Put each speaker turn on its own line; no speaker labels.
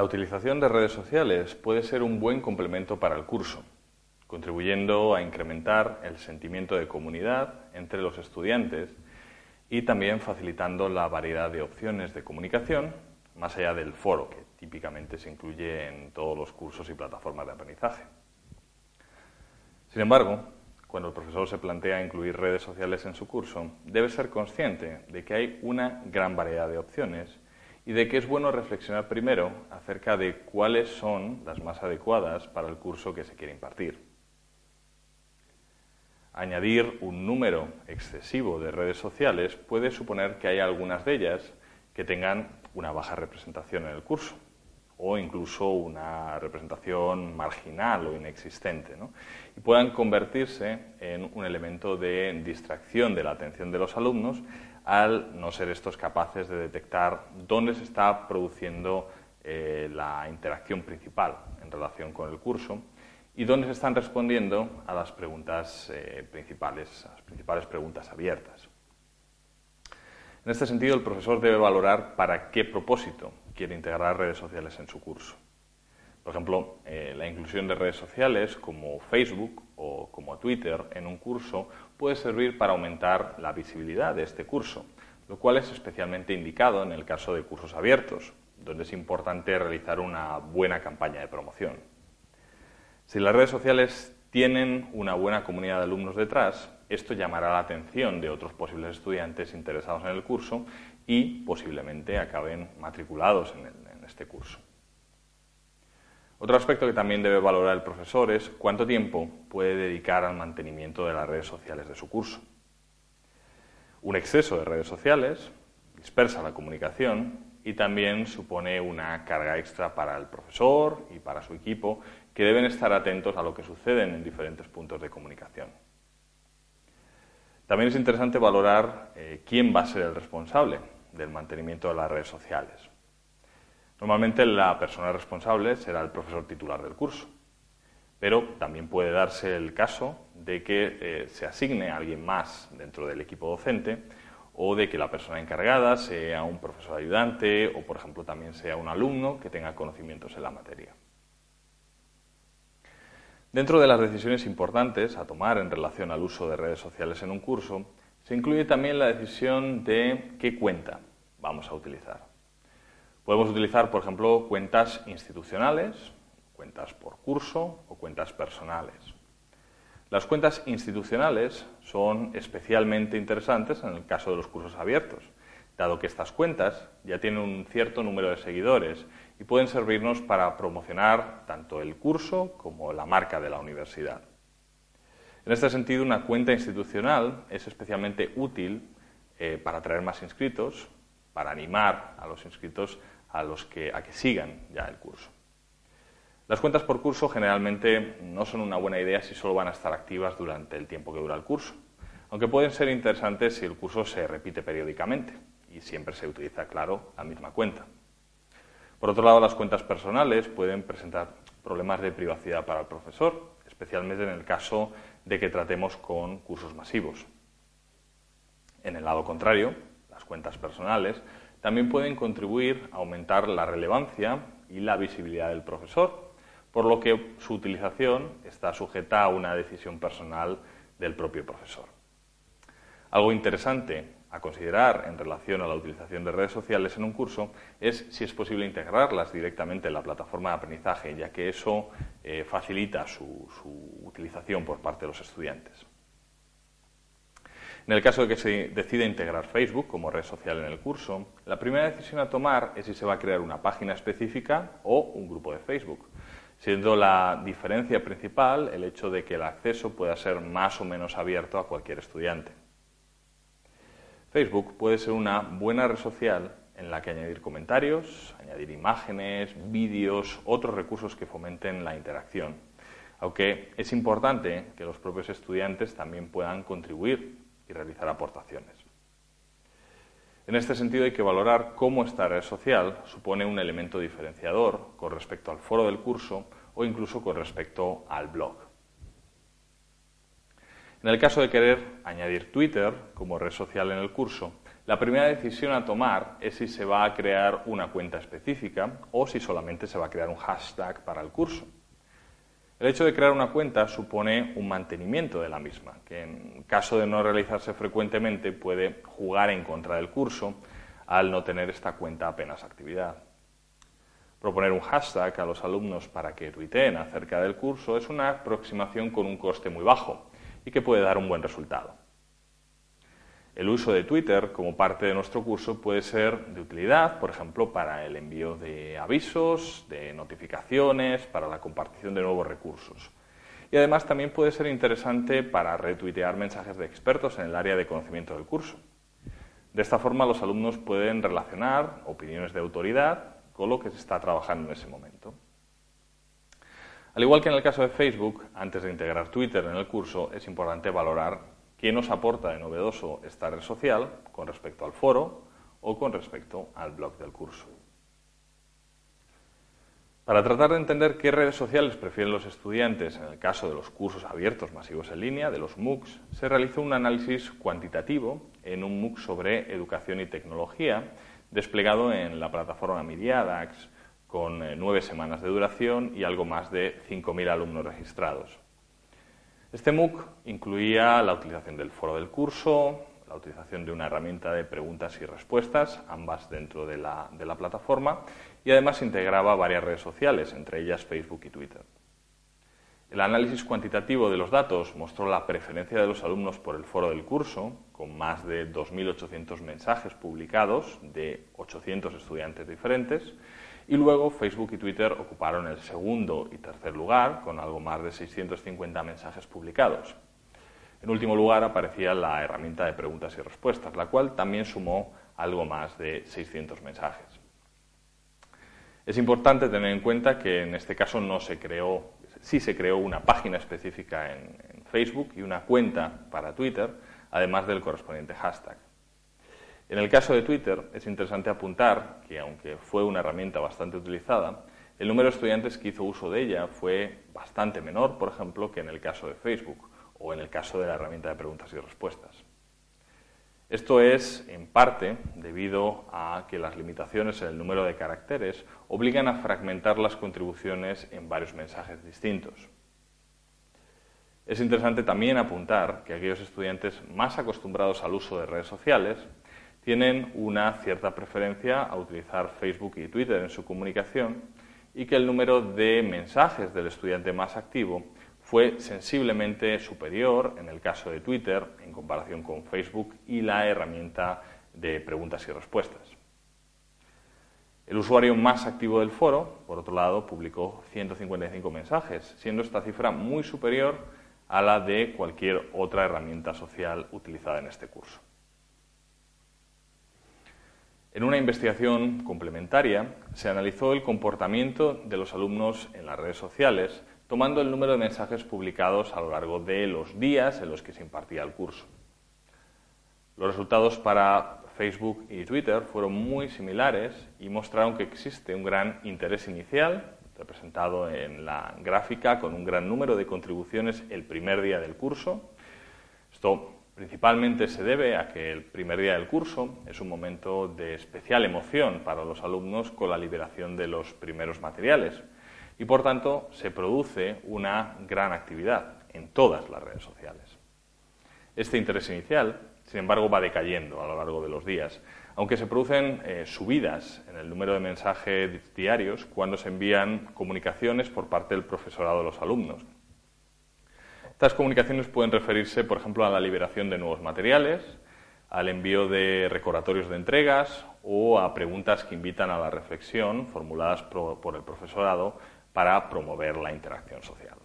La utilización de redes sociales puede ser un buen complemento para el curso, contribuyendo a incrementar el sentimiento de comunidad entre los estudiantes y también facilitando la variedad de opciones de comunicación más allá del foro, que típicamente se incluye en todos los cursos y plataformas de aprendizaje. Sin embargo, cuando el profesor se plantea incluir redes sociales en su curso, debe ser consciente de que hay una gran variedad de opciones y de que es bueno reflexionar primero acerca de cuáles son las más adecuadas para el curso que se quiere impartir. Añadir un número excesivo de redes sociales puede suponer que hay algunas de ellas que tengan una baja representación en el curso o incluso una representación marginal o inexistente, y puedan convertirse en un elemento de distracción de la atención de los alumnos al no ser estos capaces de detectar dónde se está produciendo eh, la interacción principal en relación con el curso y dónde se están respondiendo a las preguntas eh, principales, a las principales preguntas abiertas. En este sentido, el profesor debe valorar para qué propósito quiere integrar redes sociales en su curso. Por ejemplo, eh, la inclusión de redes sociales como Facebook o como Twitter en un curso puede servir para aumentar la visibilidad de este curso, lo cual es especialmente indicado en el caso de cursos abiertos, donde es importante realizar una buena campaña de promoción. Si las redes sociales tienen una buena comunidad de alumnos detrás, esto llamará la atención de otros posibles estudiantes interesados en el curso y posiblemente acaben matriculados en, en este curso. Otro aspecto que también debe valorar el profesor es cuánto tiempo puede dedicar al mantenimiento de las redes sociales de su curso. Un exceso de redes sociales dispersa la comunicación y también supone una carga extra para el profesor y para su equipo que deben estar atentos a lo que sucede en diferentes puntos de comunicación. También es interesante valorar eh, quién va a ser el responsable del mantenimiento de las redes sociales. Normalmente la persona responsable será el profesor titular del curso, pero también puede darse el caso de que eh, se asigne a alguien más dentro del equipo docente o de que la persona encargada sea un profesor ayudante o, por ejemplo, también sea un alumno que tenga conocimientos en la materia. Dentro de las decisiones importantes a tomar en relación al uso de redes sociales en un curso, se incluye también la decisión de qué cuenta vamos a utilizar. Podemos utilizar, por ejemplo, cuentas institucionales, cuentas por curso o cuentas personales. Las cuentas institucionales son especialmente interesantes en el caso de los cursos abiertos, dado que estas cuentas ya tienen un cierto número de seguidores y pueden servirnos para promocionar tanto el curso como la marca de la universidad. En este sentido, una cuenta institucional es especialmente útil eh, para atraer más inscritos, para animar a los inscritos a, los que, a que sigan ya el curso. Las cuentas por curso generalmente no son una buena idea si solo van a estar activas durante el tiempo que dura el curso, aunque pueden ser interesantes si el curso se repite periódicamente y siempre se utiliza, claro, la misma cuenta. Por otro lado, las cuentas personales pueden presentar problemas de privacidad para el profesor, especialmente en el caso de que tratemos con cursos masivos. En el lado contrario, las cuentas personales también pueden contribuir a aumentar la relevancia y la visibilidad del profesor, por lo que su utilización está sujeta a una decisión personal del propio profesor. Algo interesante a considerar en relación a la utilización de redes sociales en un curso es si es posible integrarlas directamente en la plataforma de aprendizaje, ya que eso eh, facilita su, utilización por parte de los estudiantes. En el caso de que se decida integrar Facebook como red social en el curso, la primera decisión a tomar es si se va a crear una página específica o un grupo de Facebook, siendo la diferencia principal el hecho de que el acceso pueda ser más o menos abierto a cualquier estudiante. Facebook puede ser una buena red social en la que añadir comentarios, añadir imágenes, vídeos, otros recursos que fomenten la interacción. Aunque es importante que los propios estudiantes también puedan contribuir y realizar aportaciones. En este sentido hay que valorar cómo esta red social supone un elemento diferenciador con respecto al foro del curso o incluso con respecto al blog. En el caso de querer añadir Twitter como red social en el curso, la primera decisión a tomar es si se va a crear una cuenta específica o si solamente se va a crear un hashtag para el curso. El hecho de crear una cuenta supone un mantenimiento de la misma, que en caso de no realizarse frecuentemente puede jugar en contra del curso al no tener esta cuenta apenas actividad. Proponer un hashtag a los alumnos para que tuiteen acerca del curso es una aproximación con un coste muy bajo y que puede dar un buen resultado. El uso de Twitter como parte de nuestro curso puede ser de utilidad, por ejemplo, para el envío de avisos, de notificaciones, para la compartición de nuevos recursos. Y además también puede ser interesante para retuitear mensajes de expertos en el área de conocimiento del curso. De esta forma los alumnos pueden relacionar opiniones de autoridad con lo que se está trabajando en ese momento. Al igual que en el caso de Facebook, antes de integrar Twitter en el curso es importante valorar qué nos aporta de novedoso esta red social con respecto al foro o con respecto al blog del curso. Para tratar de entender qué redes sociales prefieren los estudiantes en el caso de los cursos abiertos masivos en línea, de los MOOCs, se realizó un análisis cuantitativo en un MOOC sobre educación y tecnología desplegado en la plataforma Mediadax con eh, nueve semanas de duración y algo más de 5.000 alumnos registrados. Este MOOC incluía la utilización del foro del curso, la utilización de una herramienta de preguntas y respuestas, ambas dentro de la, de la, plataforma, y además integraba varias redes sociales, entre ellas Facebook y Twitter. El análisis cuantitativo de los datos mostró la preferencia de los alumnos por el foro del curso, con más de 2.800 mensajes publicados de 800 estudiantes diferentes, y luego Facebook y Twitter ocuparon el segundo y tercer lugar, con algo más de 650 mensajes publicados. En último lugar aparecía la herramienta de preguntas y respuestas, la cual también sumó algo más de 600 mensajes. Es importante tener en cuenta que en este caso no se creó, sí se creó una página específica en, en Facebook y una cuenta para Twitter, además del correspondiente hashtag. En el caso de Twitter es interesante apuntar que, aunque fue una herramienta bastante utilizada, el número de estudiantes que hizo uso de ella fue bastante menor, por ejemplo, que en el caso de Facebook o en el caso de la herramienta de preguntas y respuestas. Esto es, en parte, debido a que las limitaciones en el número de caracteres obligan a fragmentar las contribuciones en varios mensajes distintos. Es interesante también apuntar que aquellos estudiantes más acostumbrados al uso de redes sociales tienen una cierta preferencia a utilizar Facebook y Twitter en su comunicación y que el número de mensajes del estudiante más activo fue sensiblemente superior en el caso de Twitter en comparación con Facebook y la herramienta de preguntas y respuestas. El usuario más activo del foro, por otro lado, publicó 155 mensajes, siendo esta cifra muy superior a la de cualquier otra herramienta social utilizada en este curso. En una investigación complementaria se analizó el comportamiento de los alumnos en las redes sociales, tomando el número de mensajes publicados a lo largo de los días en los que se impartía el curso. Los resultados para Facebook y Twitter fueron muy similares y mostraron que existe un gran interés inicial, representado en la gráfica con un gran número de contribuciones el primer día del curso. Esto Principalmente se debe a que el primer día del curso es un momento de especial emoción para los alumnos con la liberación de los primeros materiales y por tanto se produce una gran actividad en todas las redes sociales. Este interés inicial, sin embargo, va decayendo a lo largo de los días, aunque se producen eh, subidas en el número de mensajes diarios cuando se envían comunicaciones por parte del profesorado de los alumnos, estas comunicaciones pueden referirse, por ejemplo, a la liberación de nuevos materiales, al envío de recordatorios de entregas o a preguntas que invitan a la reflexión formuladas por el profesorado para promover la interacción social.